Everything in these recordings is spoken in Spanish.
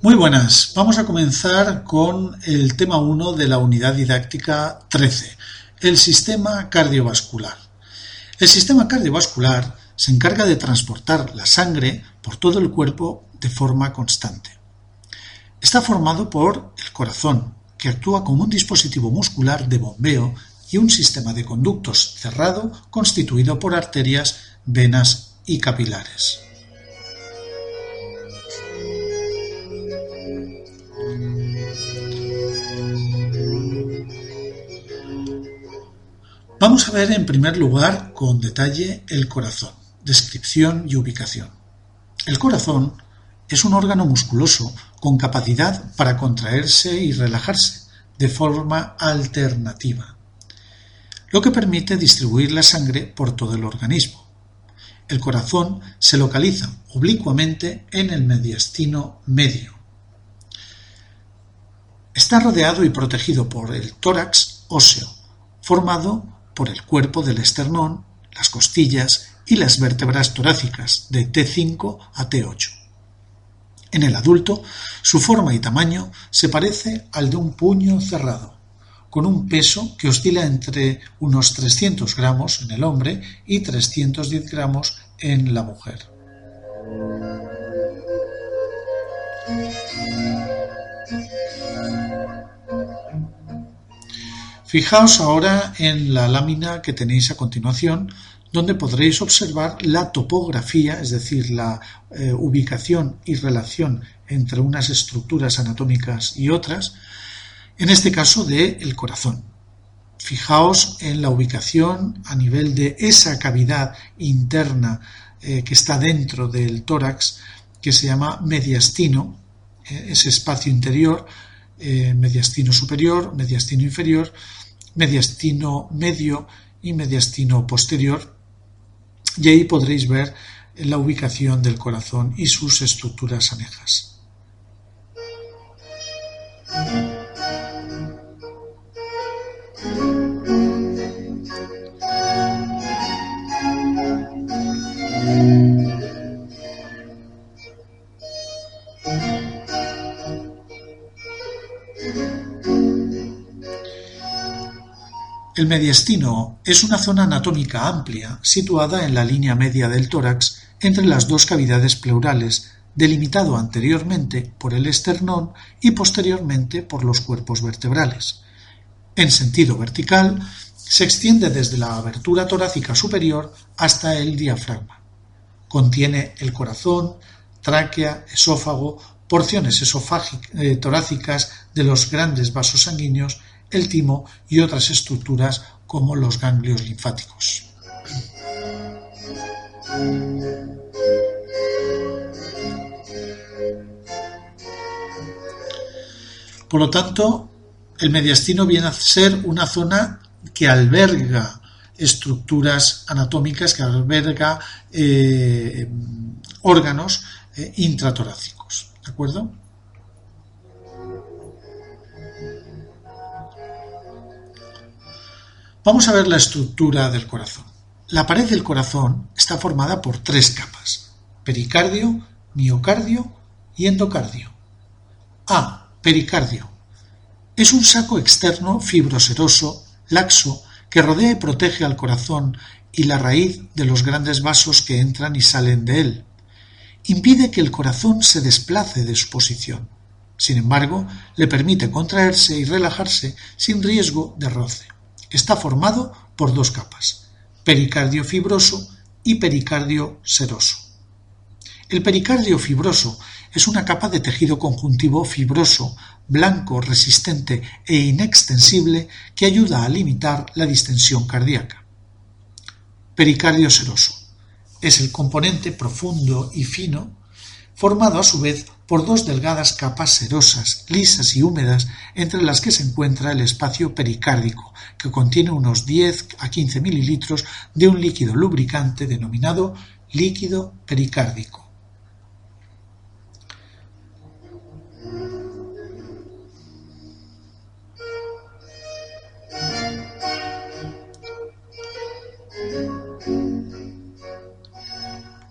Muy buenas, vamos a comenzar con el tema 1 de la unidad didáctica 13, el sistema cardiovascular. El sistema cardiovascular se encarga de transportar la sangre por todo el cuerpo de forma constante. Está formado por el corazón, que actúa como un dispositivo muscular de bombeo y un sistema de conductos cerrado constituido por arterias, venas y capilares. Vamos a ver en primer lugar con detalle el corazón, descripción y ubicación. El corazón es un órgano musculoso con capacidad para contraerse y relajarse de forma alternativa, lo que permite distribuir la sangre por todo el organismo. El corazón se localiza oblicuamente en el mediastino medio. Está rodeado y protegido por el tórax óseo, formado por el cuerpo del esternón, las costillas y las vértebras torácicas de T5 a T8. En el adulto, su forma y tamaño se parece al de un puño cerrado, con un peso que oscila entre unos 300 gramos en el hombre y 310 gramos en la mujer. Fijaos ahora en la lámina que tenéis a continuación, donde podréis observar la topografía, es decir, la eh, ubicación y relación entre unas estructuras anatómicas y otras, en este caso del el corazón. Fijaos en la ubicación a nivel de esa cavidad interna eh, que está dentro del tórax, que se llama mediastino, eh, ese espacio interior, mediastino superior, mediastino inferior, mediastino medio y mediastino posterior y ahí podréis ver la ubicación del corazón y sus estructuras anejas. El mediastino es una zona anatómica amplia situada en la línea media del tórax entre las dos cavidades pleurales, delimitado anteriormente por el esternón y posteriormente por los cuerpos vertebrales. En sentido vertical, se extiende desde la abertura torácica superior hasta el diafragma. Contiene el corazón, tráquea, esófago, porciones eh, torácicas de los grandes vasos sanguíneos el timo y otras estructuras como los ganglios linfáticos. Por lo tanto, el mediastino viene a ser una zona que alberga estructuras anatómicas, que alberga eh, órganos eh, intratorácicos. ¿De acuerdo? Vamos a ver la estructura del corazón. La pared del corazón está formada por tres capas, pericardio, miocardio y endocardio. A. Pericardio. Es un saco externo fibroseroso, laxo, que rodea y protege al corazón y la raíz de los grandes vasos que entran y salen de él. Impide que el corazón se desplace de su posición. Sin embargo, le permite contraerse y relajarse sin riesgo de roce. Está formado por dos capas, pericardio fibroso y pericardio seroso. El pericardio fibroso es una capa de tejido conjuntivo fibroso, blanco, resistente e inextensible que ayuda a limitar la distensión cardíaca. Pericardio seroso es el componente profundo y fino, formado a su vez por dos delgadas capas serosas, lisas y húmedas, entre las que se encuentra el espacio pericárdico, que contiene unos 10 a 15 mililitros de un líquido lubricante denominado líquido pericárdico.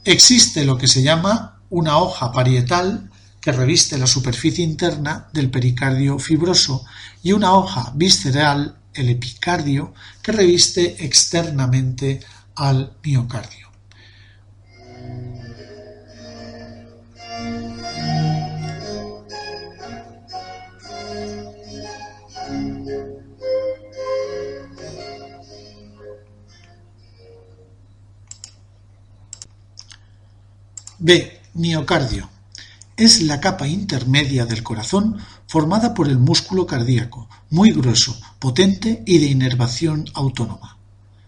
Existe lo que se llama una hoja parietal que reviste la superficie interna del pericardio fibroso y una hoja visceral, el epicardio, que reviste externamente al miocardio. B. Miocardio. Es la capa intermedia del corazón formada por el músculo cardíaco, muy grueso, potente y de inervación autónoma.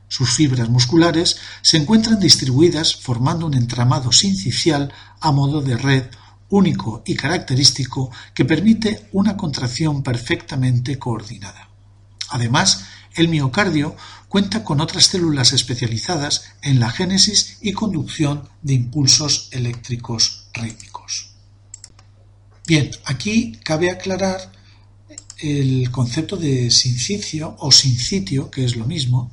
Sus fibras musculares se encuentran distribuidas formando un entramado sincicial a modo de red único y característico que permite una contracción perfectamente coordinada. Además, el miocardio cuenta con otras células especializadas en la génesis y conducción de impulsos eléctricos rítmicos. Bien, aquí cabe aclarar el concepto de sincicio o sincitio, que es lo mismo,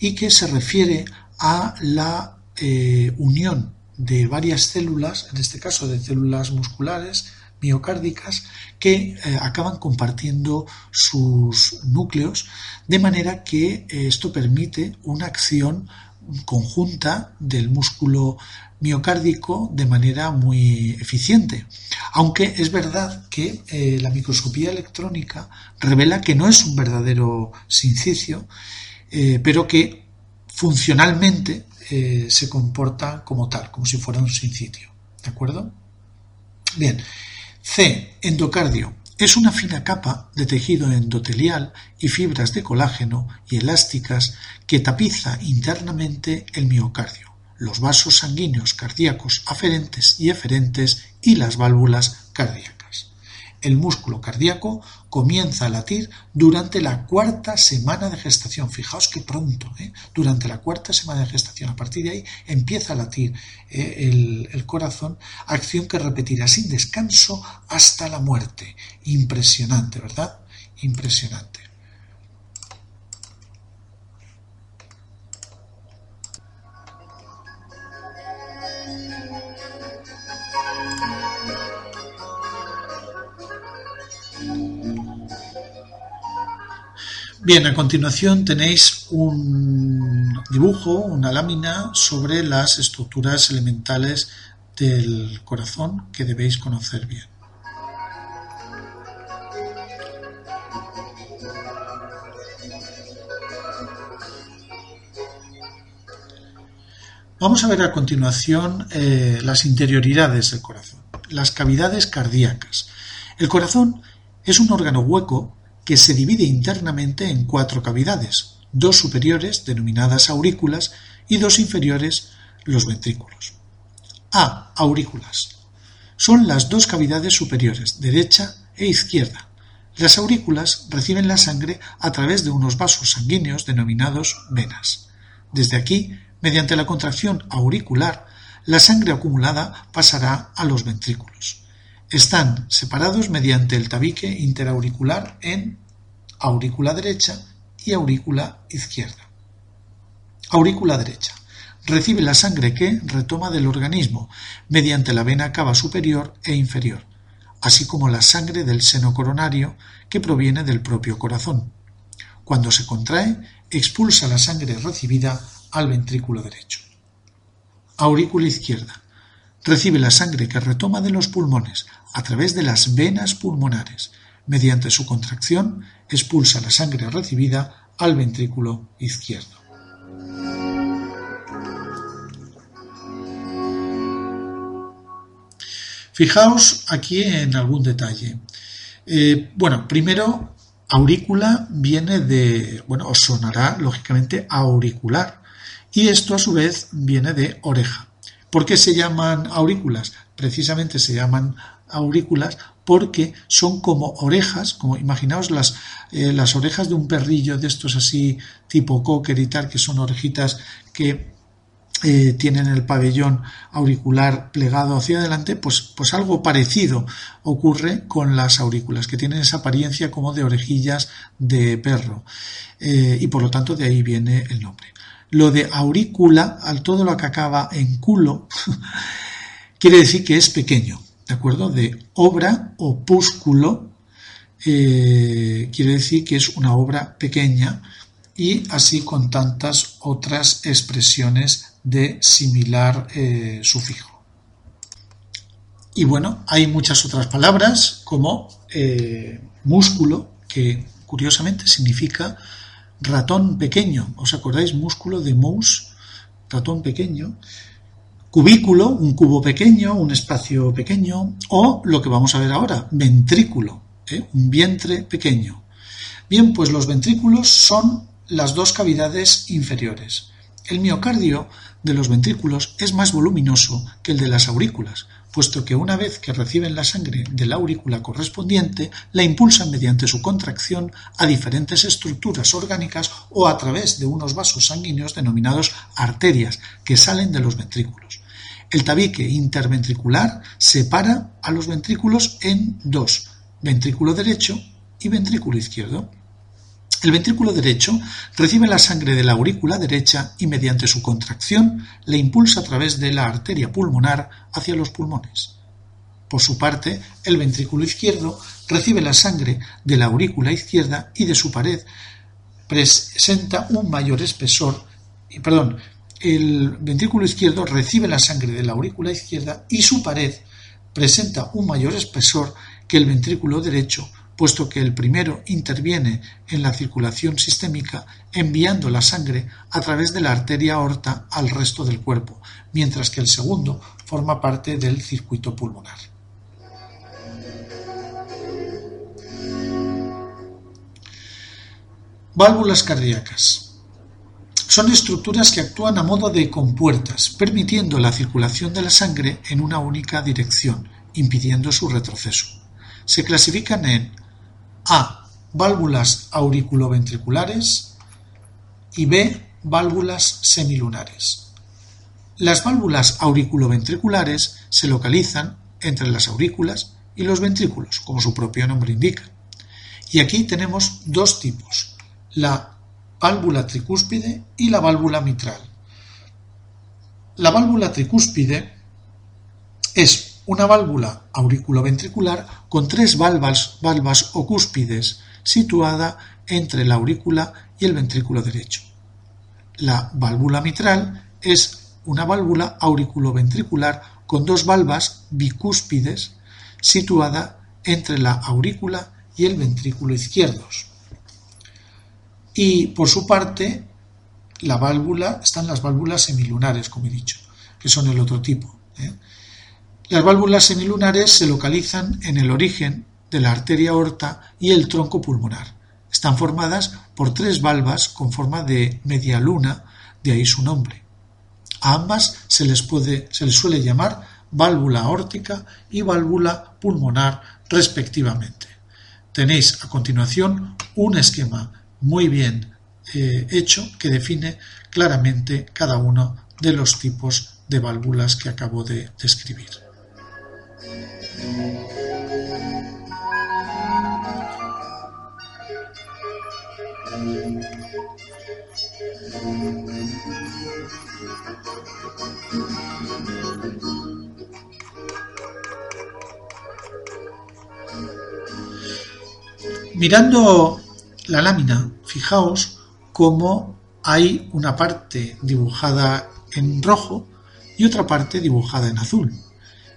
y que se refiere a la eh, unión de varias células, en este caso de células musculares, miocárdicas que eh, acaban compartiendo sus núcleos, de manera que eh, esto permite una acción conjunta del músculo miocárdico de manera muy eficiente. Aunque es verdad que eh, la microscopía electrónica revela que no es un verdadero sincicio, pero que funcionalmente se comporta como tal, como si fuera un sincicio. ¿De acuerdo? Bien, C. Endocardio. Es una fina capa de tejido endotelial y fibras de colágeno y elásticas que tapiza internamente el miocardio, los vasos sanguíneos cardíacos aferentes y eferentes y las válvulas cardíacas el músculo cardíaco comienza a latir durante la cuarta semana de gestación. Fijaos que pronto, ¿eh? durante la cuarta semana de gestación. A partir de ahí empieza a latir eh, el, el corazón, acción que repetirá sin descanso hasta la muerte. Impresionante, ¿verdad? Impresionante. Bien, a continuación tenéis un dibujo, una lámina sobre las estructuras elementales del corazón que debéis conocer bien. Vamos a ver a continuación eh, las interioridades del corazón, las cavidades cardíacas. El corazón es un órgano hueco que se divide internamente en cuatro cavidades, dos superiores denominadas aurículas y dos inferiores los ventrículos. A. Aurículas. Son las dos cavidades superiores, derecha e izquierda. Las aurículas reciben la sangre a través de unos vasos sanguíneos denominados venas. Desde aquí, mediante la contracción auricular, la sangre acumulada pasará a los ventrículos. Están separados mediante el tabique interauricular en aurícula derecha y aurícula izquierda. Aurícula derecha. Recibe la sangre que retoma del organismo mediante la vena cava superior e inferior, así como la sangre del seno coronario que proviene del propio corazón. Cuando se contrae, expulsa la sangre recibida al ventrículo derecho. Aurícula izquierda. Recibe la sangre que retoma de los pulmones a través de las venas pulmonares. Mediante su contracción expulsa la sangre recibida al ventrículo izquierdo. Fijaos aquí en algún detalle. Eh, bueno, primero, aurícula viene de, bueno, os sonará lógicamente auricular. Y esto a su vez viene de oreja. ¿Por qué se llaman aurículas? Precisamente se llaman aurículas porque son como orejas, como imaginaos las, eh, las orejas de un perrillo de estos así tipo cocker y tal, que son orejitas que eh, tienen el pabellón auricular plegado hacia adelante, pues, pues algo parecido ocurre con las aurículas, que tienen esa apariencia como de orejillas de perro. Eh, y por lo tanto de ahí viene el nombre. Lo de aurícula, al todo lo que acaba en culo, quiere decir que es pequeño, ¿de acuerdo? De obra, opúsculo, eh, quiere decir que es una obra pequeña y así con tantas otras expresiones de similar eh, sufijo. Y bueno, hay muchas otras palabras como eh, músculo, que curiosamente significa ratón pequeño. ¿Os acordáis? Músculo de mouse, ratón pequeño cubículo, un cubo pequeño, un espacio pequeño, o lo que vamos a ver ahora, ventrículo, ¿eh? un vientre pequeño. Bien, pues los ventrículos son las dos cavidades inferiores. El miocardio de los ventrículos es más voluminoso que el de las aurículas, puesto que una vez que reciben la sangre de la aurícula correspondiente, la impulsan mediante su contracción a diferentes estructuras orgánicas o a través de unos vasos sanguíneos denominados arterias que salen de los ventrículos. El tabique interventricular separa a los ventrículos en dos, ventrículo derecho y ventrículo izquierdo. El ventrículo derecho recibe la sangre de la aurícula derecha y mediante su contracción la impulsa a través de la arteria pulmonar hacia los pulmones. Por su parte, el ventrículo izquierdo recibe la sangre de la aurícula izquierda y de su pared presenta un mayor espesor, perdón, el ventrículo izquierdo recibe la sangre de la aurícula izquierda y su pared presenta un mayor espesor que el ventrículo derecho puesto que el primero interviene en la circulación sistémica enviando la sangre a través de la arteria aorta al resto del cuerpo, mientras que el segundo forma parte del circuito pulmonar. Válvulas cardíacas. Son estructuras que actúan a modo de compuertas, permitiendo la circulación de la sangre en una única dirección, impidiendo su retroceso. Se clasifican en a. Válvulas auriculoventriculares y B. Válvulas semilunares. Las válvulas auriculoventriculares se localizan entre las aurículas y los ventrículos, como su propio nombre indica. Y aquí tenemos dos tipos, la válvula tricúspide y la válvula mitral. La válvula tricúspide es una válvula auriculoventricular con tres valvas, o cúspides situada entre la aurícula y el ventrículo derecho. La válvula mitral es una válvula auriculoventricular con dos valvas bicúspides situada entre la aurícula y el ventrículo izquierdos. Y por su parte, la válvula están las válvulas semilunares, como he dicho, que son el otro tipo. ¿eh? Las válvulas semilunares se localizan en el origen de la arteria aorta y el tronco pulmonar. Están formadas por tres valvas con forma de media luna, de ahí su nombre. A ambas se les, suele llamar válvula aórtica y válvula pulmonar respectivamente. Tenéis a continuación un esquema muy bien eh, hecho que define claramente cada uno de los tipos de válvulas que acabo de describir. Mirando la lámina, fijaos cómo hay una parte dibujada en rojo y otra parte dibujada en azul.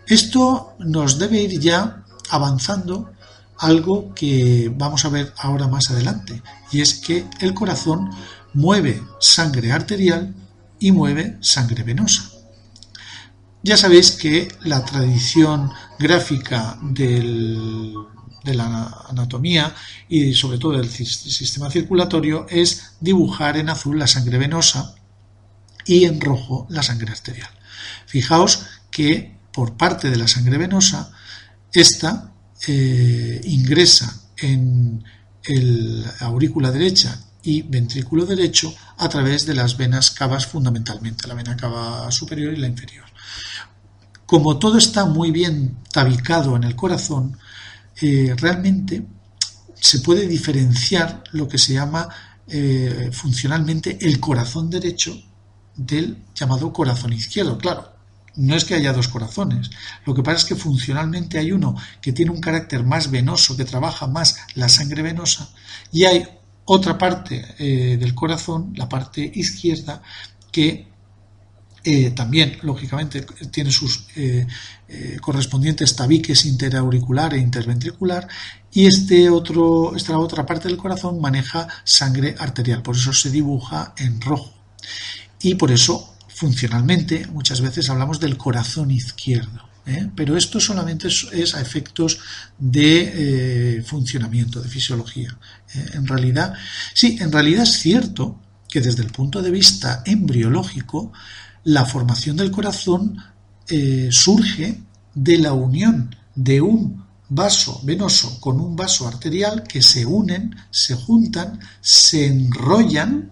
Esto nos debe ir ya avanzando algo que vamos a ver ahora más adelante, y es que el corazón mueve sangre arterial y mueve sangre venosa. Ya sabéis que la tradición gráfica de la anatomía y sobre todo del sistema circulatorio es dibujar en azul la sangre venosa y en rojo la sangre arterial. Fijaos que por parte de la sangre venosa, esta eh, ingresa en el aurícula derecha y ventrículo derecho a través de las venas cavas fundamentalmente, la vena cava superior y la inferior. Como todo está muy bien tabicado en el corazón, eh, realmente se puede diferenciar lo que se llama eh, funcionalmente el corazón derecho del llamado corazón izquierdo. Claro, no es que haya dos corazones, lo que pasa es que funcionalmente hay uno que tiene un carácter más venoso, que trabaja más la sangre venosa, y hay otra parte eh, del corazón, la parte izquierda, que eh, también, lógicamente, tiene sus eh, correspondientes tabiques interauricular e interventricular y este otro, esta otra parte del corazón maneja sangre arterial, por eso se dibuja en rojo. Y por eso funcionalmente muchas veces hablamos del corazón izquierdo. ¿eh? Pero esto solamente es, a efectos de eh, funcionamiento, de fisiología. ¿eh? En realidad, sí, en realidad es cierto que desde el punto de vista embriológico, la formación del corazón surge de la unión de un vaso venoso con un vaso arterial que se unen, se juntan, se enrollan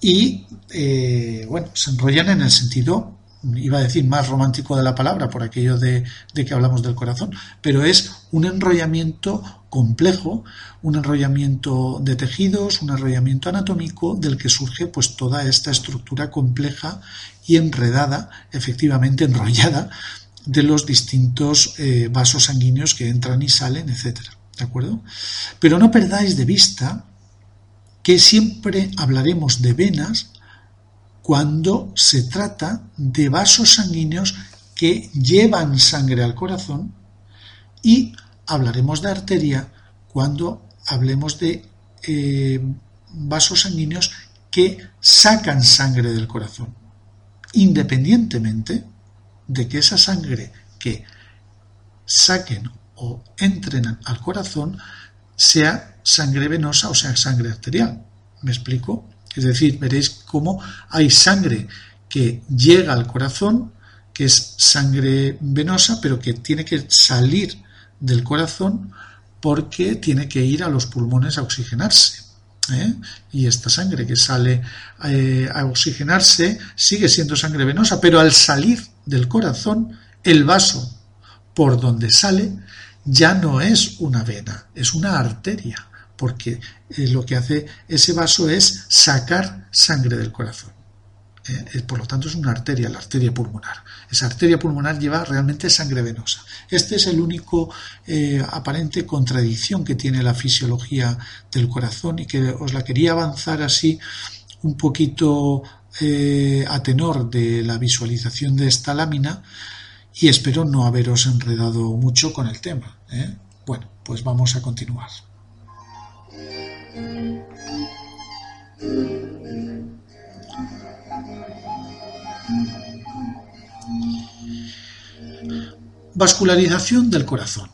y, eh, bueno, se enrollan en el sentido, iba a decir más romántico de la palabra, por aquello de, que hablamos del corazón, pero es un enrollamiento complejo, un enrollamiento de tejidos, un enrollamiento anatómico del que surge pues toda esta estructura compleja y enredada, efectivamente enrollada, de los distintos eh, vasos sanguíneos que entran y salen, etcétera. ¿De acuerdo? Pero no perdáis de vista que siempre hablaremos de venas cuando se trata de vasos sanguíneos que llevan sangre al corazón y hablaremos de arteria cuando hablemos de eh, vasos sanguíneos que sacan sangre del corazón, independientemente de que esa sangre que saquen o entren al corazón sea sangre venosa o sea sangre arterial. ¿Me explico? Es decir, veréis cómo hay sangre que llega al corazón, que es sangre venosa, pero que tiene que salir del corazón porque tiene que ir a los pulmones a oxigenarse. ¿eh? Y esta sangre que sale eh, a oxigenarse sigue siendo sangre venosa, pero al salir del corazón, el vaso por donde sale ya no es una vena, es una arteria, porque eh, lo que hace ese vaso es sacar sangre del corazón. Eh, eh, por lo tanto, es una arteria, la arteria pulmonar. Esa arteria pulmonar lleva realmente sangre venosa. Este es el único aparente contradicción que tiene la fisiología del corazón y que os la quería avanzar así un poquito a tenor de la visualización de esta lámina y espero no haberos enredado mucho con el tema. Bueno, pues vamos a continuar. Vascularización del corazón.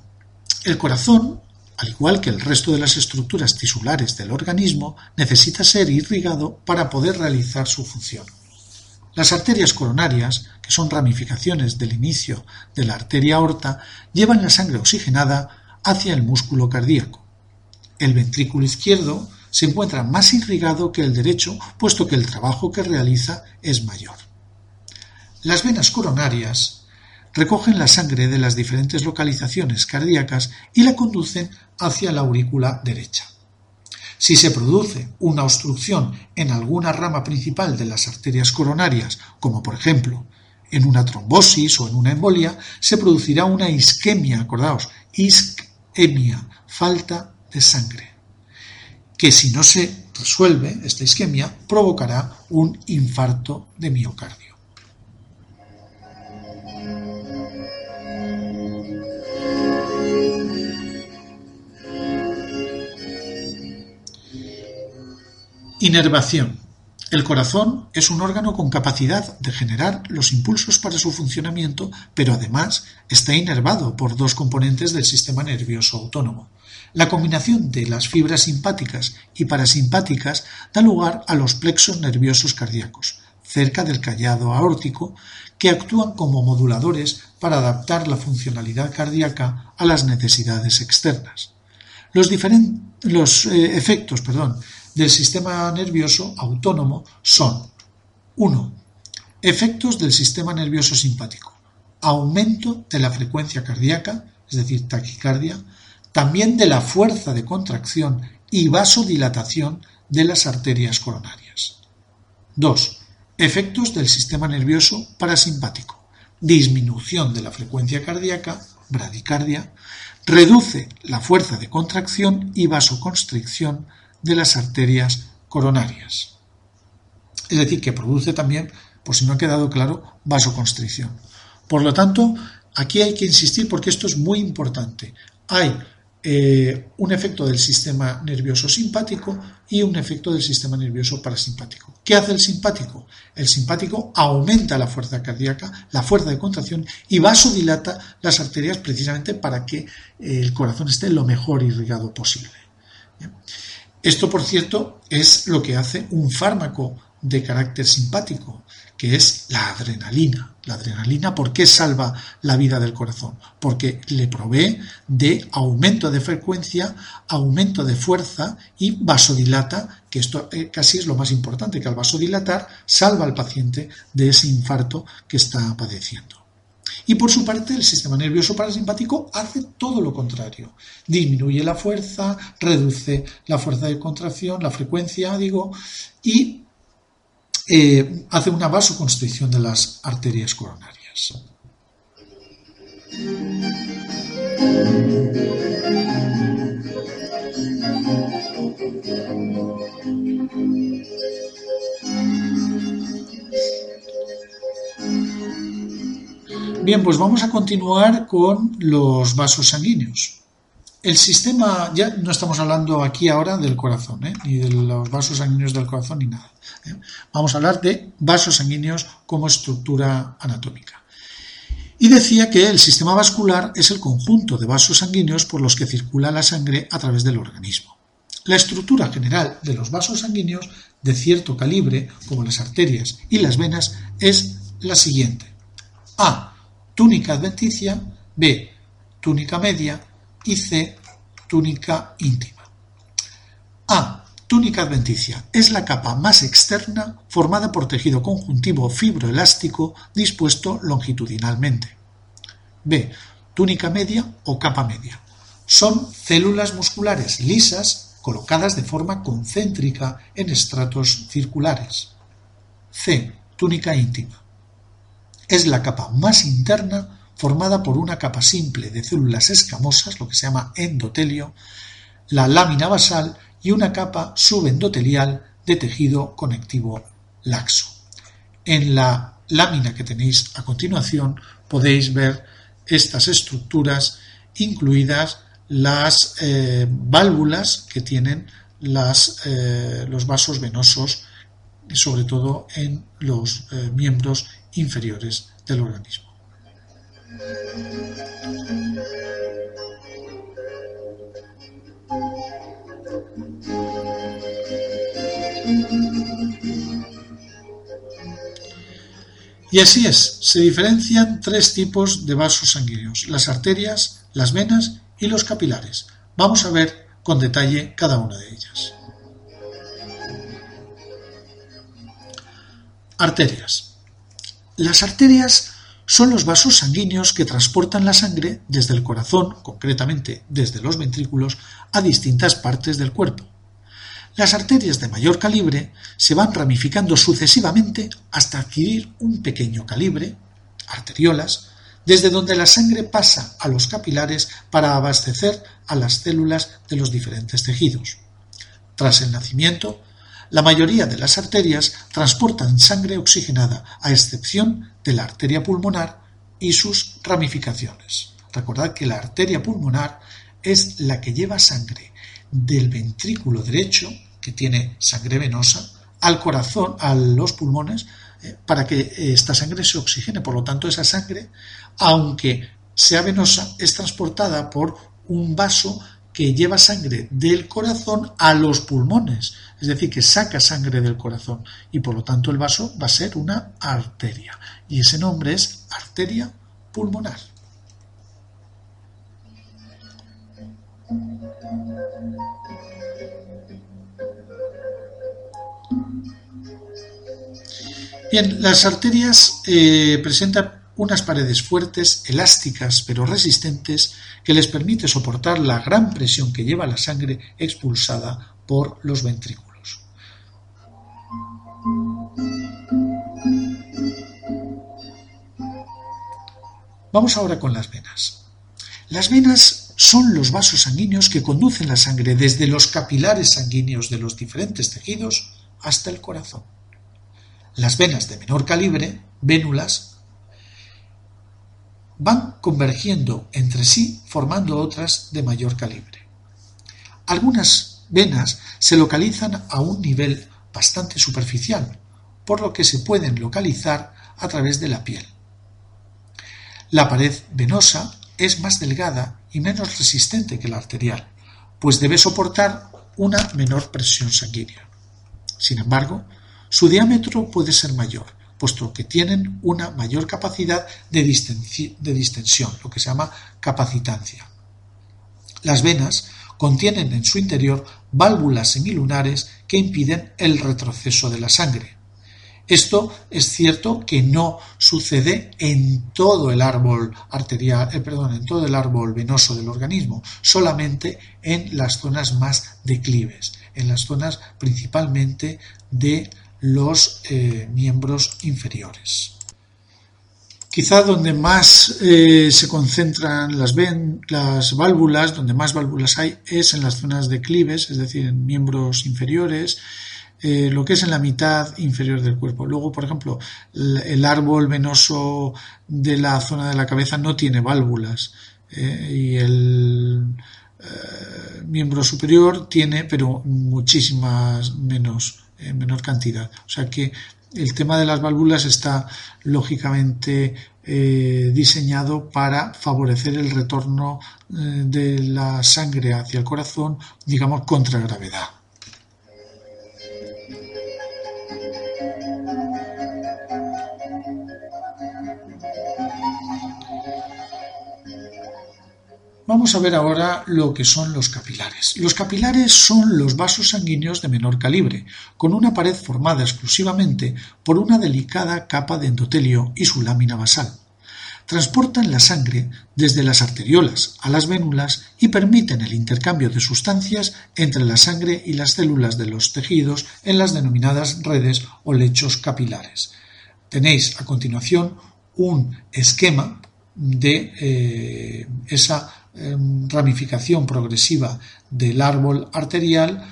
El corazón, al igual que el resto de las estructuras tisulares del organismo, necesita ser irrigado para poder realizar su función. Las arterias coronarias, que son ramificaciones del inicio de la arteria aorta, llevan la sangre oxigenada hacia el músculo cardíaco. El ventrículo izquierdo se encuentra más irrigado que el derecho, puesto que el trabajo que realiza es mayor. Las venas coronarias recogen la sangre de las diferentes localizaciones cardíacas y la conducen hacia la aurícula derecha. Si se produce una obstrucción en alguna rama principal de las arterias coronarias, como por ejemplo en una trombosis o en una embolia, se producirá una isquemia, acordaos, isquemia, falta sangre, que si no se resuelve esta isquemia provocará un infarto de miocardio. Inervación. El corazón es un órgano con capacidad de generar los impulsos para su funcionamiento, pero además está inervado por dos componentes del sistema nervioso autónomo. La combinación de las fibras simpáticas y parasimpáticas da lugar a los plexos nerviosos cardíacos, cerca del callado aórtico, que actúan como moduladores para adaptar la funcionalidad cardíaca a las necesidades externas. Los, los eh, efectos perdón, del sistema nervioso autónomo son 1. Efectos del sistema nervioso simpático. Aumento de la frecuencia cardíaca, es decir, taquicardia, también de la fuerza de contracción y vasodilatación de las arterias coronarias. 2. Efectos del sistema nervioso parasimpático. Disminución de la frecuencia cardíaca, bradicardia, reduce la fuerza de contracción y vasoconstricción de las arterias coronarias. Es decir, que produce también, por si no ha quedado claro, vasoconstricción. Por lo tanto, aquí hay que insistir porque esto es muy importante. Hay eh, un efecto del sistema nervioso simpático y un efecto del sistema nervioso parasimpático. ¿Qué hace el simpático? El simpático aumenta la fuerza cardíaca, la fuerza de contracción y vasodilata las arterias precisamente para que eh, el corazón esté lo mejor irrigado posible. Esto, por cierto, es lo que hace un fármaco de carácter simpático, que es la adrenalina. La adrenalina, ¿por qué salva la vida del corazón? Porque le provee de aumento de frecuencia, aumento de fuerza y vasodilata, que esto eh, casi es lo más importante, que al vasodilatar salva al paciente de ese infarto que está padeciendo. Y por su parte, el sistema nervioso parasimpático hace todo lo contrario. Disminuye la fuerza, reduce la fuerza de contracción, la frecuencia, digo, y eh, hace una vasoconstricción de las arterias coronarias. Bien, pues vamos a continuar con los vasos sanguíneos. El sistema, ya no estamos hablando aquí ahora del corazón, ¿eh? ni de los vasos sanguíneos del corazón, ni nada. ¿eh? Vamos a hablar de vasos sanguíneos como estructura anatómica. Y decía que el sistema vascular es el conjunto de vasos sanguíneos por los que circula la sangre a través del organismo. La estructura general de los vasos sanguíneos de cierto calibre, como las arterias y las venas, es la siguiente. A túnica adventicia, B, túnica media y C, túnica íntima. A. Túnica adventicia. Es la capa más externa formada por tejido conjuntivo fibroelástico dispuesto longitudinalmente. B. Túnica media o capa media. Son células musculares lisas colocadas de forma concéntrica en estratos circulares. C. Túnica íntima es la capa más interna formada por una capa simple de células escamosas, lo que se llama endotelio, la lámina basal y una capa subendotelial de tejido conectivo laxo. En la lámina que tenéis a continuación podéis ver estas estructuras, incluidas las eh, válvulas que tienen eh, los vasos venosos, sobre todo en los eh, miembros inferiores del organismo. Y así es, se diferencian tres tipos de vasos sanguíneos, las arterias, las venas y los capilares. Vamos a ver con detalle cada una de ellas. Arterias. Las arterias son los vasos sanguíneos que transportan la sangre desde el corazón, concretamente desde los ventrículos, a distintas partes del cuerpo. Las arterias de mayor calibre se van ramificando sucesivamente hasta adquirir un pequeño calibre, arteriolas, desde donde la sangre pasa a los capilares para abastecer a las células de los diferentes tejidos. Tras el nacimiento, la mayoría de las arterias transportan sangre oxigenada, a excepción de la arteria pulmonar y sus ramificaciones. Recordad que la arteria pulmonar es la que lleva sangre del ventrículo derecho, que tiene sangre venosa, al corazón, a los pulmones, eh, para que esta sangre se oxigene. Por lo tanto, esa sangre, aunque sea venosa, es transportada por un vaso que lleva sangre del corazón a los pulmones, es decir, que saca sangre del corazón y por lo tanto el vaso va a ser una arteria y ese nombre es arteria pulmonar. Bien, las arterias eh, presentan unas paredes fuertes, elásticas pero resistentes, que les permite soportar la gran presión que lleva la sangre expulsada por los ventrículos. Vamos ahora con las venas. Las venas son los vasos sanguíneos que conducen la sangre desde los capilares sanguíneos de los diferentes tejidos hasta el corazón. Las venas de menor calibre, vénulas, van convergiendo entre sí formando otras de mayor calibre. Algunas venas se localizan a un nivel bastante superficial, por lo que se pueden localizar a través de la piel. La pared venosa es más delgada y menos resistente que la arterial, pues debe soportar una menor presión sanguínea. Sin embargo, su diámetro puede ser mayor, puesto que tienen una mayor capacidad de, distensión, lo que se llama capacitancia. Las venas contienen en su interior válvulas semilunares que impiden el retroceso de la sangre. Esto es cierto que no sucede en todo el árbol arterial, eh, perdón, en todo el árbol venoso del organismo, solamente en las zonas más declives, en las zonas principalmente de los eh, miembros inferiores. Quizá donde más eh, se concentran las, las válvulas, donde más válvulas hay, es en las zonas declives, es decir, en miembros inferiores, eh, lo que es en la mitad inferior del cuerpo. Luego, por ejemplo, el, árbol venoso de la zona de la cabeza no tiene válvulas y el miembro superior tiene, pero muchísimas menos en menor cantidad. O sea que el tema de las válvulas está lógicamente eh, diseñado para favorecer el retorno eh, de la sangre hacia el corazón, digamos, contra gravedad. Vamos a ver ahora lo que son los capilares. Los capilares son los vasos sanguíneos de menor calibre, con una pared formada exclusivamente por una delicada capa de endotelio y su lámina basal. Transportan la sangre desde las arteriolas a las vénulas y permiten el intercambio de sustancias entre la sangre y las células de los tejidos en las denominadas redes o lechos capilares. Tenéis a continuación un esquema de eh, esa Em, ramificación progresiva del árbol arterial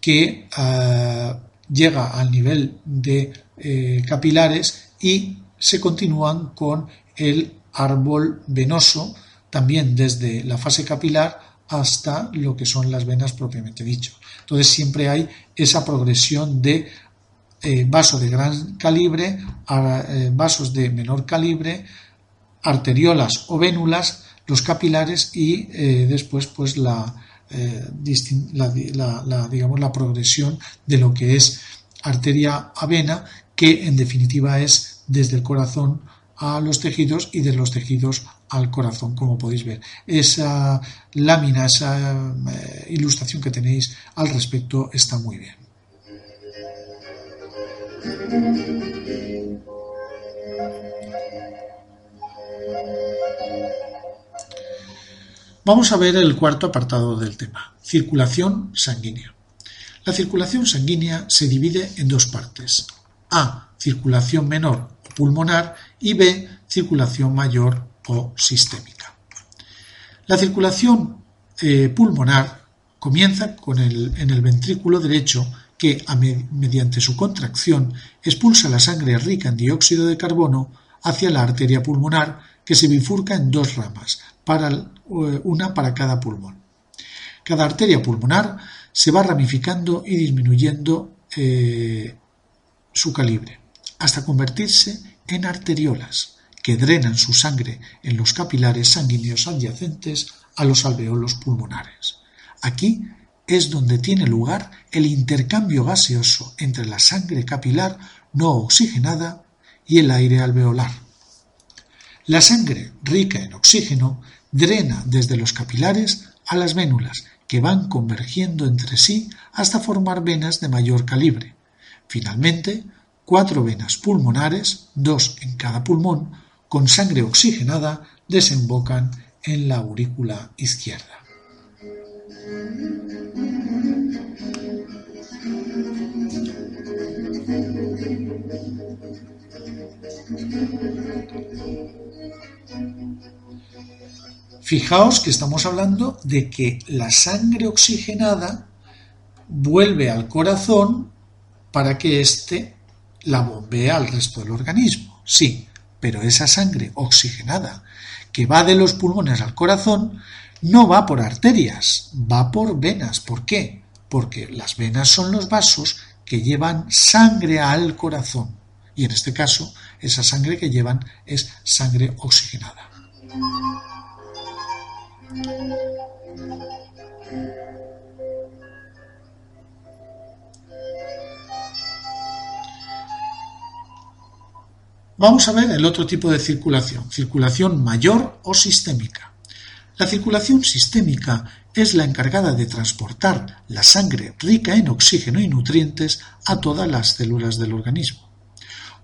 que eh, llega al nivel de eh, capilares y se continúan con el árbol venoso también desde la fase capilar hasta lo que son las venas propiamente dicho. Entonces siempre hay esa progresión de eh, vaso de gran calibre a vasos de menor calibre, arteriolas o vénulas los capilares y eh, después pues eh, la, digamos, la progresión de lo que es arteria a vena, que en definitiva es desde el corazón a los tejidos y de los tejidos al corazón, como podéis ver. Esa lámina, esa eh, ilustración que tenéis al respecto está muy bien. Vamos a ver el cuarto apartado del tema, circulación sanguínea. La circulación sanguínea se divide en dos partes. A, circulación menor o pulmonar y B, circulación mayor o sistémica. La circulación eh, pulmonar comienza en el ventrículo derecho que, mediante su contracción, expulsa la sangre rica en dióxido de carbono hacia la arteria pulmonar que se bifurca en dos ramas, eh, una para cada pulmón. Cada arteria pulmonar se va ramificando y disminuyendo eh, su calibre, hasta convertirse en arteriolas, que drenan su sangre en los capilares sanguíneos adyacentes a los alveolos pulmonares. Aquí es donde tiene lugar el intercambio gaseoso entre la sangre capilar no oxigenada y el aire alveolar. La sangre rica en oxígeno drena desde los capilares a las vénulas, que van convergiendo entre sí hasta formar venas de mayor calibre. Finalmente, cuatro venas pulmonares, dos en cada pulmón, con sangre oxigenada, desembocan en la aurícula izquierda. Fijaos que estamos hablando de que la sangre oxigenada vuelve al corazón para que éste la bombee al resto del organismo. Sí, pero esa sangre oxigenada que va de los pulmones al corazón no va por arterias, va por venas. ¿Por qué? Porque las venas son los vasos que llevan sangre al corazón. Y en este caso, esa sangre que llevan es sangre oxigenada. Vamos a ver el otro tipo de circulación, circulación mayor o sistémica. La circulación sistémica es la encargada de transportar la sangre rica en oxígeno y nutrientes a todas las células del organismo.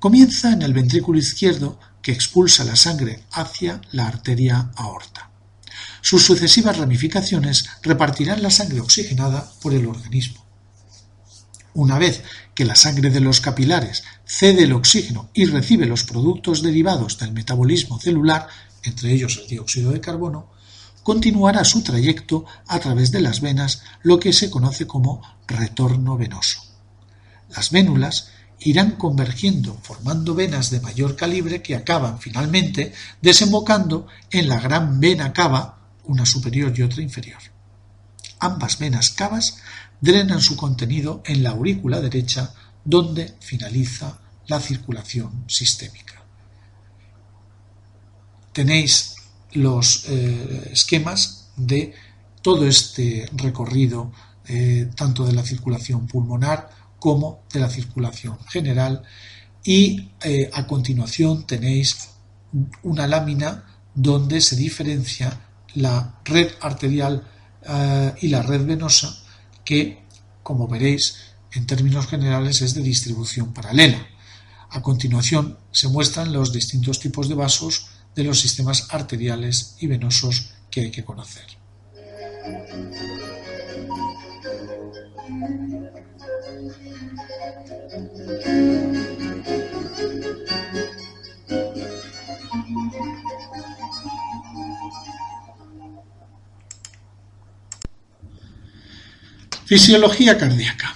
Comienza en el ventrículo izquierdo que expulsa la sangre hacia la arteria aorta. Sus sucesivas ramificaciones repartirán la sangre oxigenada por el organismo. Una vez que la sangre de los capilares cede el oxígeno y recibe los productos derivados del metabolismo celular, entre ellos el dióxido de carbono, continuará su trayecto a través de las venas, lo que se conoce como retorno venoso. Las vénulas irán convergiendo formando venas de mayor calibre que acaban finalmente desembocando en la gran vena cava, una superior y otra inferior. Ambas venas cavas drenan su contenido en la aurícula derecha donde finaliza la circulación sistémica. Tenéis los eh, esquemas de todo este recorrido eh, tanto de la circulación pulmonar como de la circulación general y eh, a continuación tenéis una lámina donde se diferencia la red arterial y la red venosa que, como veréis, en términos generales es de distribución paralela. A continuación se muestran los distintos tipos de vasos de los sistemas arteriales y venosos que hay que conocer. Fisiología cardíaca.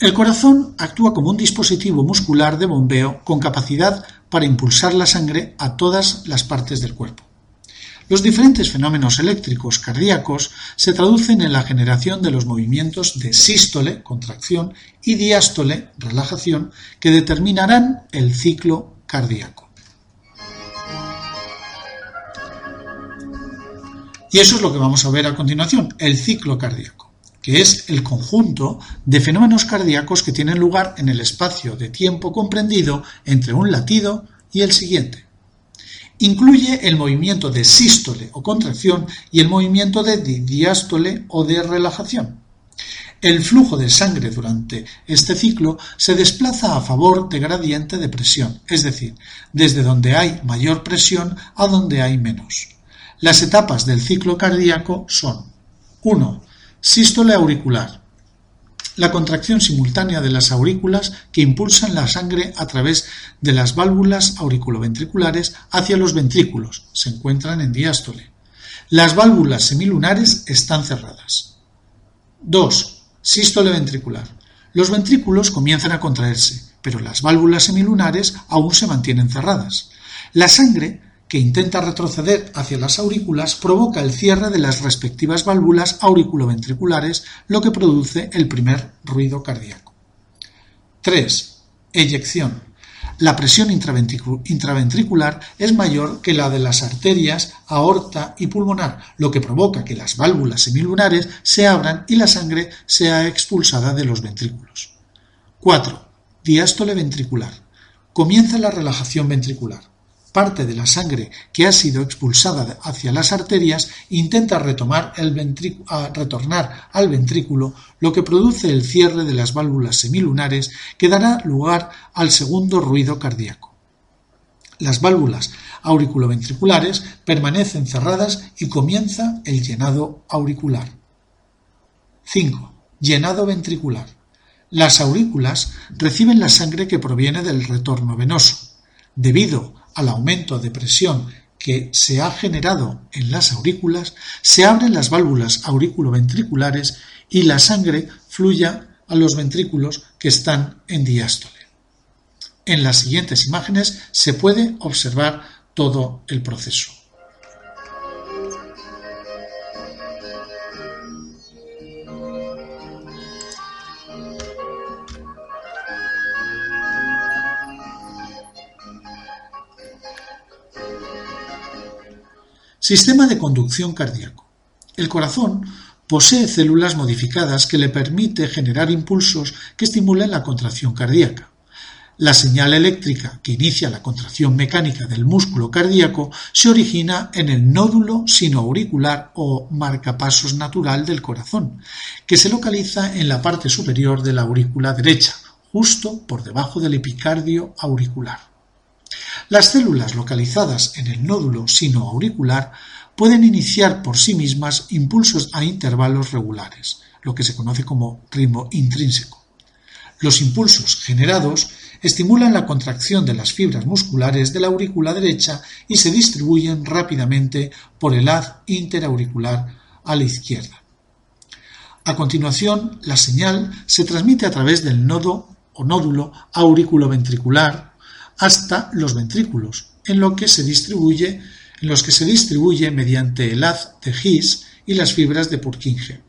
El corazón actúa como un dispositivo muscular de bombeo con capacidad para impulsar la sangre a todas las partes del cuerpo. Los diferentes fenómenos eléctricos cardíacos se traducen en la generación de los movimientos de sístole, contracción, y diástole, relajación, que determinarán el ciclo cardíaco. Y eso es lo que vamos a ver a continuación, el ciclo cardíaco que es el conjunto de fenómenos cardíacos que tienen lugar en el espacio de tiempo comprendido entre un latido y el siguiente. Incluye el movimiento de sístole o contracción y el movimiento de diástole o de relajación. El flujo de sangre durante este ciclo se desplaza a favor de gradiente de presión, es decir, desde donde hay mayor presión a donde hay menos. Las etapas del ciclo cardíaco son 1. Sístole auricular. La contracción simultánea de las aurículas que impulsan la sangre a través de las válvulas auriculoventriculares hacia los ventrículos. Se encuentran en diástole. Las válvulas semilunares están cerradas. 2. Sístole ventricular. Los ventrículos comienzan a contraerse, pero las válvulas semilunares aún se mantienen cerradas. La sangre que intenta retroceder hacia las aurículas provoca el cierre de las respectivas válvulas auriculoventriculares, lo que produce el primer ruido cardíaco. 3. Eyección. La presión intraventricular es mayor que la de las arterias, aorta y pulmonar, lo que provoca que las válvulas semilunares se abran y la sangre sea expulsada de los ventrículos. 4. Diástole ventricular. Comienza la relajación ventricular parte de la sangre que ha sido expulsada hacia las arterias intenta retomar el retornar al ventrículo, lo que produce el cierre de las válvulas semilunares que dará lugar al segundo ruido cardíaco. Las válvulas auriculoventriculares permanecen cerradas y comienza el llenado auricular. 5. Llenado ventricular. Las aurículas reciben la sangre que proviene del retorno venoso. Debido al aumento de presión que se ha generado en las aurículas, se abren las válvulas auriculoventriculares y la sangre fluya a los ventrículos que están en diástole. En las siguientes imágenes se puede observar todo el proceso. Sistema de conducción cardíaco. El corazón posee células modificadas que le permite generar impulsos que estimulen la contracción cardíaca. La señal eléctrica que inicia la contracción mecánica del músculo cardíaco se origina en el nódulo sinoauricular o marcapasos natural del corazón, que se localiza en la parte superior de la aurícula derecha, justo por debajo del epicardio auricular. Las células localizadas en el nódulo sinoauricular pueden iniciar por sí mismas impulsos a intervalos regulares, lo que se conoce como ritmo intrínseco. Los impulsos generados estimulan la contracción de las fibras musculares de la aurícula derecha y se distribuyen rápidamente por el haz interauricular a la izquierda. A continuación, la señal se transmite a través del nodo o nódulo auriculoventricular hasta los ventrículos, en, lo que se distribuye, en los que se distribuye mediante el haz de His y las fibras de Purkinje.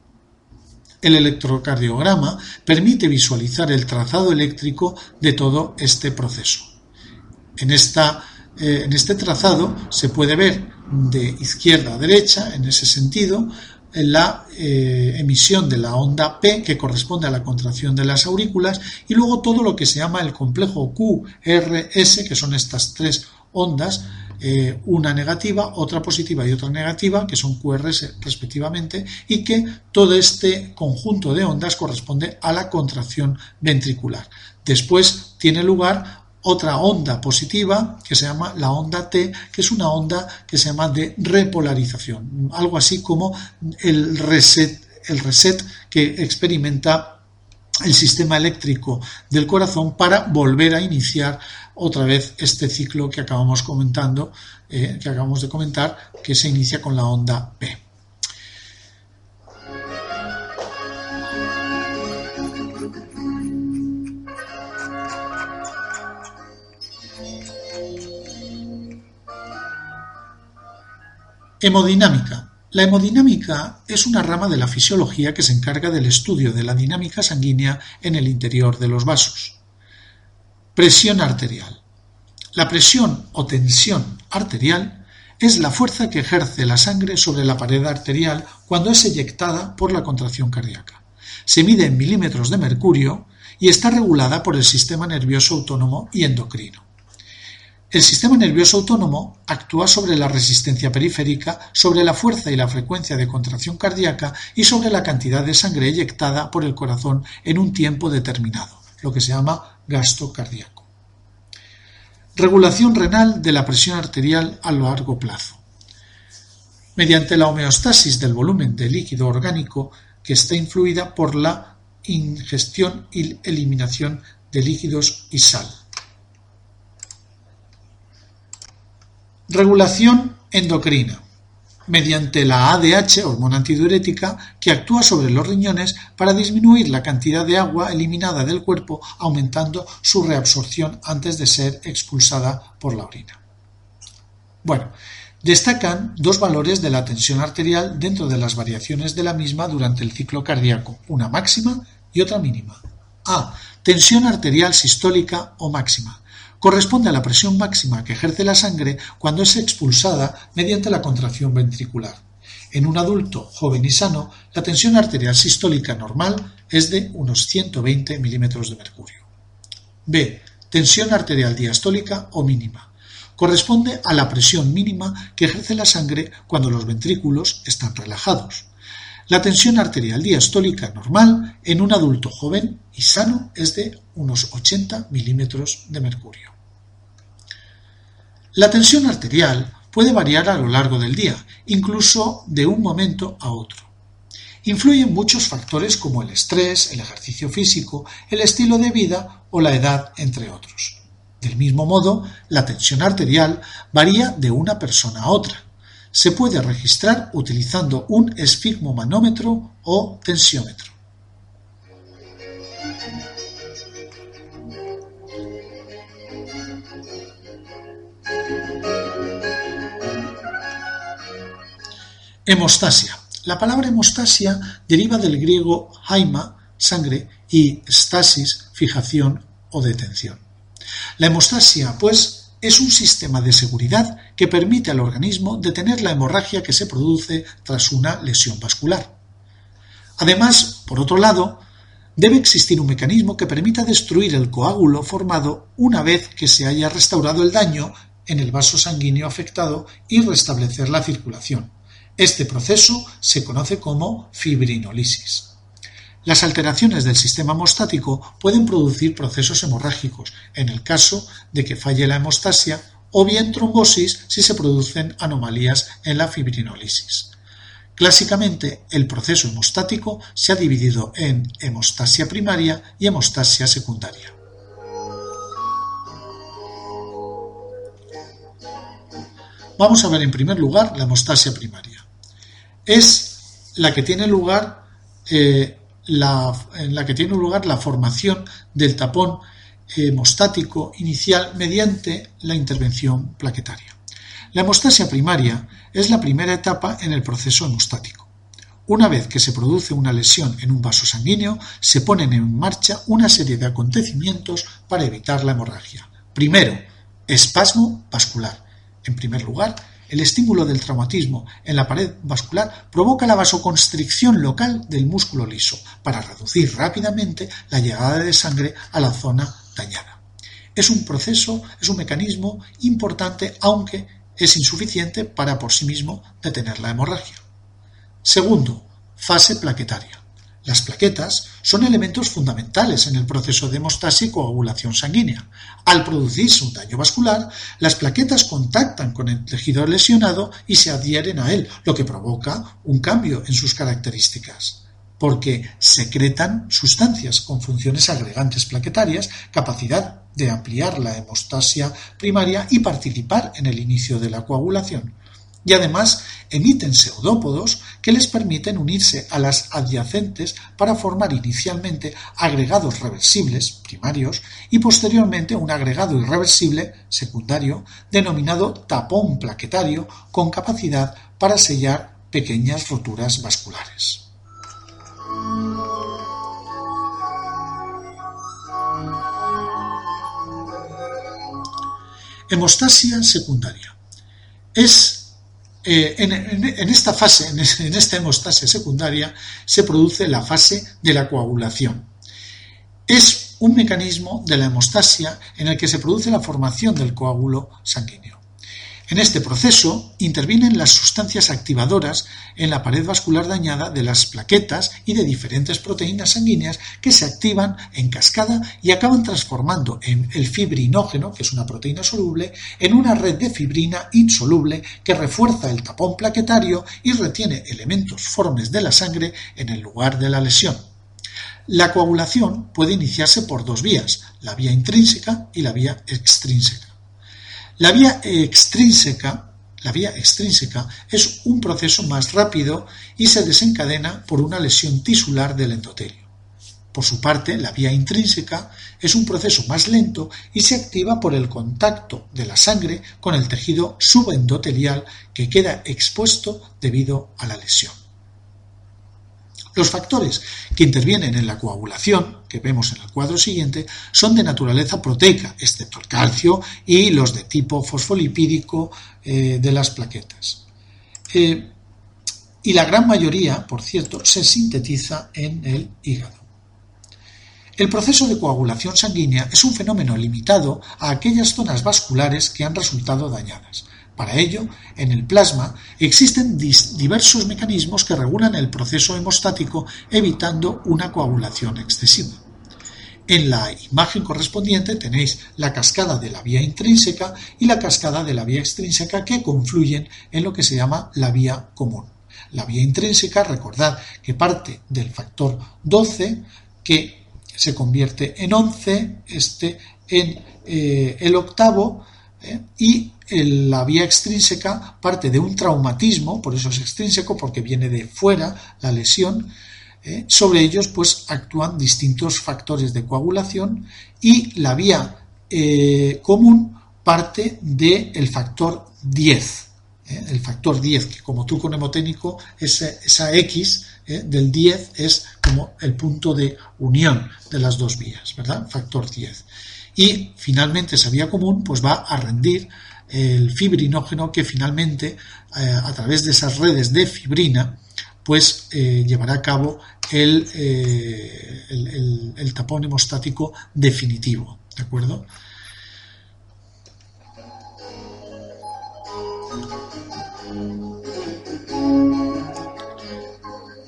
El electrocardiograma permite visualizar el trazado eléctrico de todo este proceso. En, esta, eh, en este trazado se puede ver de izquierda a derecha, en ese sentido, la eh, emisión de la onda P que corresponde a la contracción de las aurículas y luego todo lo que se llama el complejo QRS que son estas tres ondas eh, una negativa, otra positiva y otra negativa, que son QRS respectivamente, y que todo este conjunto de ondas corresponde a la contracción ventricular. Después tiene lugar otra onda positiva que se llama la onda T, que es una onda que se llama de repolarización, algo así como el reset, el reset que experimenta el sistema eléctrico del corazón para volver a iniciar otra vez este ciclo que acabamos comentando, eh, que acabamos de comentar, que se inicia con la onda P. Hemodinámica. La hemodinámica es una rama de la fisiología que se encarga del estudio de la dinámica sanguínea en el interior de los vasos. Presión arterial. La presión o tensión arterial es la fuerza que ejerce la sangre sobre la pared arterial cuando es eyectada por la contracción cardíaca. Se mide en milímetros de mercurio y está regulada por el sistema nervioso autónomo y endocrino. El sistema nervioso autónomo actúa sobre la resistencia periférica, sobre la fuerza y la frecuencia de contracción cardíaca y sobre la cantidad de sangre eyectada por el corazón en un tiempo determinado, lo que se llama gasto cardíaco. Regulación renal de la presión arterial a largo plazo. Mediante la homeostasis del volumen de líquido orgánico que está influida por la ingestión y eliminación de líquidos y sal. Regulación endocrina mediante la ADH, hormona antidiurética, que actúa sobre los riñones para disminuir la cantidad de agua eliminada del cuerpo, aumentando su reabsorción antes de ser expulsada por la orina. Bueno, destacan dos valores de la tensión arterial dentro de las variaciones de la misma durante el ciclo cardíaco, una máxima y otra mínima. A. Tensión arterial sistólica o máxima corresponde a la presión máxima que ejerce la sangre cuando es expulsada mediante la contracción ventricular. En un adulto joven y sano, la tensión arterial sistólica normal es de unos 120 milímetros de mercurio. B. Tensión arterial diastólica o mínima. Corresponde a la presión mínima que ejerce la sangre cuando los ventrículos están relajados. La tensión arterial diastólica normal en un adulto joven y sano es de unos 80 milímetros de mercurio. La tensión arterial puede variar a lo largo del día, incluso de un momento a otro. Influyen muchos factores como el estrés, el ejercicio físico, el estilo de vida o la edad, entre otros. Del mismo modo, la tensión arterial varía de una persona a otra. Se puede registrar utilizando un esfigmomanómetro o tensiómetro. Hemostasia. La palabra hemostasia deriva del griego haima, sangre, y stasis, fijación o detención. La hemostasia, pues, es un sistema de seguridad que permite al organismo detener la hemorragia que se produce tras una lesión vascular. Además, por otro lado, debe existir un mecanismo que permita destruir el coágulo formado una vez que se haya restaurado el daño en el vaso sanguíneo afectado y restablecer la circulación. Este proceso se conoce como fibrinolisis. Las alteraciones del sistema hemostático pueden producir procesos hemorrágicos en el caso de que falle la hemostasia o bien trombosis si se producen anomalías en la fibrinolisis. Clásicamente, el proceso hemostático se ha dividido en hemostasia primaria y hemostasia secundaria. Vamos a ver en primer lugar la hemostasia primaria. Es la que tiene lugar eh, en la que tiene lugar la formación del tapón hemostático inicial mediante la intervención plaquetaria. La hemostasia primaria es la primera etapa en el proceso hemostático. Una vez que se produce una lesión en un vaso sanguíneo, se ponen en marcha una serie de acontecimientos para evitar la hemorragia. Primero, espasmo vascular. En primer lugar, el estímulo del traumatismo en la pared vascular provoca la vasoconstricción local del músculo liso para reducir rápidamente la llegada de sangre a la zona dañada. Es un proceso, es un mecanismo importante, aunque es insuficiente para por sí mismo detener la hemorragia. Segundo, fase plaquetaria. Las plaquetas son elementos fundamentales en el proceso de hemostasia y coagulación sanguínea. Al producirse un daño vascular, las plaquetas contactan con el tejido lesionado y se adhieren a él, lo que provoca un cambio en sus características porque secretan sustancias con funciones agregantes plaquetarias, capacidad de ampliar la hemostasia primaria y participar en el inicio de la coagulación y además emiten pseudópodos que les permiten unirse a las adyacentes para formar inicialmente agregados reversibles primarios y posteriormente un agregado irreversible secundario denominado tapón plaquetario con capacidad para sellar pequeñas roturas vasculares. Hemostasia secundaria. Es eh, en, esta fase, en, esta hemostasia secundaria, se produce la fase de la coagulación. Es un mecanismo de la hemostasia en el que se produce la formación del coágulo sanguíneo. En este proceso intervienen las sustancias activadoras en la pared vascular dañada de las plaquetas y de diferentes proteínas sanguíneas que se activan en cascada y acaban transformando en el fibrinógeno, que es una proteína soluble, en una red de fibrina insoluble que refuerza el tapón plaquetario y retiene elementos formes de la sangre en el lugar de la lesión. La coagulación puede iniciarse por dos vías, la vía intrínseca y la vía extrínseca. La vía extrínseca, la vía extrínseca es un proceso más rápido y se desencadena por una lesión tisular del endotelio. Por su parte, la vía intrínseca es un proceso más lento y se activa por el contacto de la sangre con el tejido subendotelial que queda expuesto debido a la lesión. Los factores que intervienen en la coagulación, que vemos en el cuadro siguiente, son de naturaleza proteica, excepto el calcio y los de tipo fosfolipídico eh, de las plaquetas. Eh, y la gran mayoría, por cierto, se sintetiza en el hígado. El proceso de coagulación sanguínea es un fenómeno limitado a aquellas zonas vasculares que han resultado dañadas. Para ello, en el plasma existen diversos mecanismos que regulan el proceso hemostático evitando una coagulación excesiva. En la imagen correspondiente tenéis la cascada de la vía intrínseca y la cascada de la vía extrínseca que confluyen en lo que se llama la vía común. La vía intrínseca, recordad que parte del factor 12 que se convierte en 11, este en eh, el octavo ¿eh? y la vía extrínseca parte de un traumatismo, por eso es extrínseco, porque viene de fuera la lesión. ¿eh? sobre ellos pues actúan distintos factores de coagulación y la vía común parte del factor 10. El factor 10, que como truco mnemotécnico, esa, esa X del 10 es como el punto de unión de las dos vías, ¿verdad? Factor 10 y finalmente esa vía común pues va a rendir el fibrinógeno que finalmente eh, a través de esas redes de fibrina pues eh, llevará a cabo el, eh, el, el tapón hemostático definitivo, ¿de acuerdo?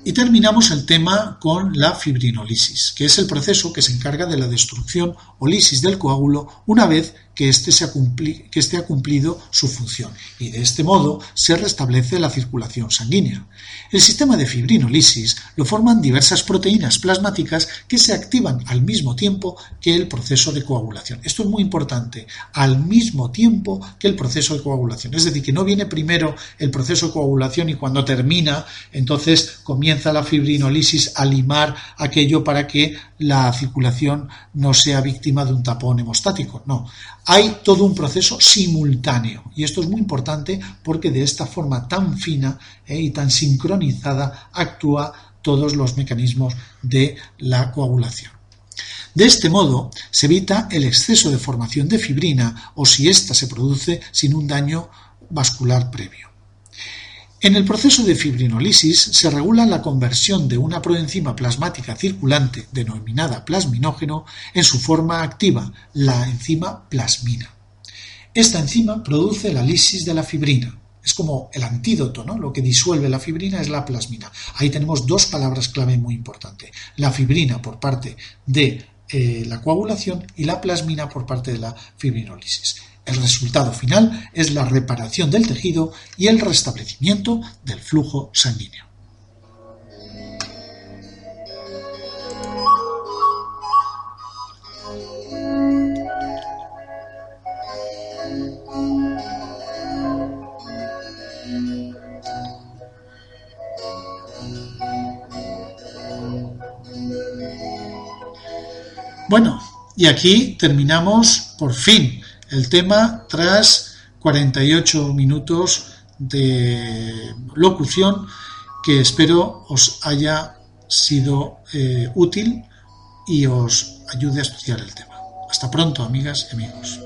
Y terminamos el tema con la fibrinolisis, que es el proceso que se encarga de la destrucción o lisis del coágulo una vez que éste, este ha cumplido su función y de este modo se restablece la circulación sanguínea. El sistema de fibrinolisis lo forman diversas proteínas plasmáticas que se activan al mismo tiempo que el proceso de coagulación. Esto es muy importante, al mismo tiempo que el proceso de coagulación. Es decir, que no viene primero el proceso de coagulación y cuando termina, entonces comienza la fibrinolisis a limar aquello para que la circulación no sea víctima de un tapón hemostático. No, hay todo un proceso simultáneo y esto es muy importante porque de esta forma tan fina eh, y tan sincronizada actúa todos los mecanismos de la coagulación. De este modo, se evita el exceso de formación de fibrina o si ésta se produce sin un daño vascular previo. En el proceso de fibrinolisis se regula la conversión de una proenzima plasmática circulante denominada plasminógeno en su forma activa, la enzima plasmina. Esta enzima produce la lisis de la fibrina. Es como el antídoto, ¿no? Lo que disuelve la fibrina es la plasmina. Ahí tenemos dos palabras clave muy importantes. La fibrina por parte de eh, la coagulación y la plasmina por parte de la fibrinolisis. El resultado final es la reparación del tejido y el restablecimiento del flujo sanguíneo. Bueno, y aquí terminamos por fin el tema tras 48 minutos de locución que espero os haya sido eh, útil y os ayude a estudiar el tema. Hasta pronto, amigas y amigos.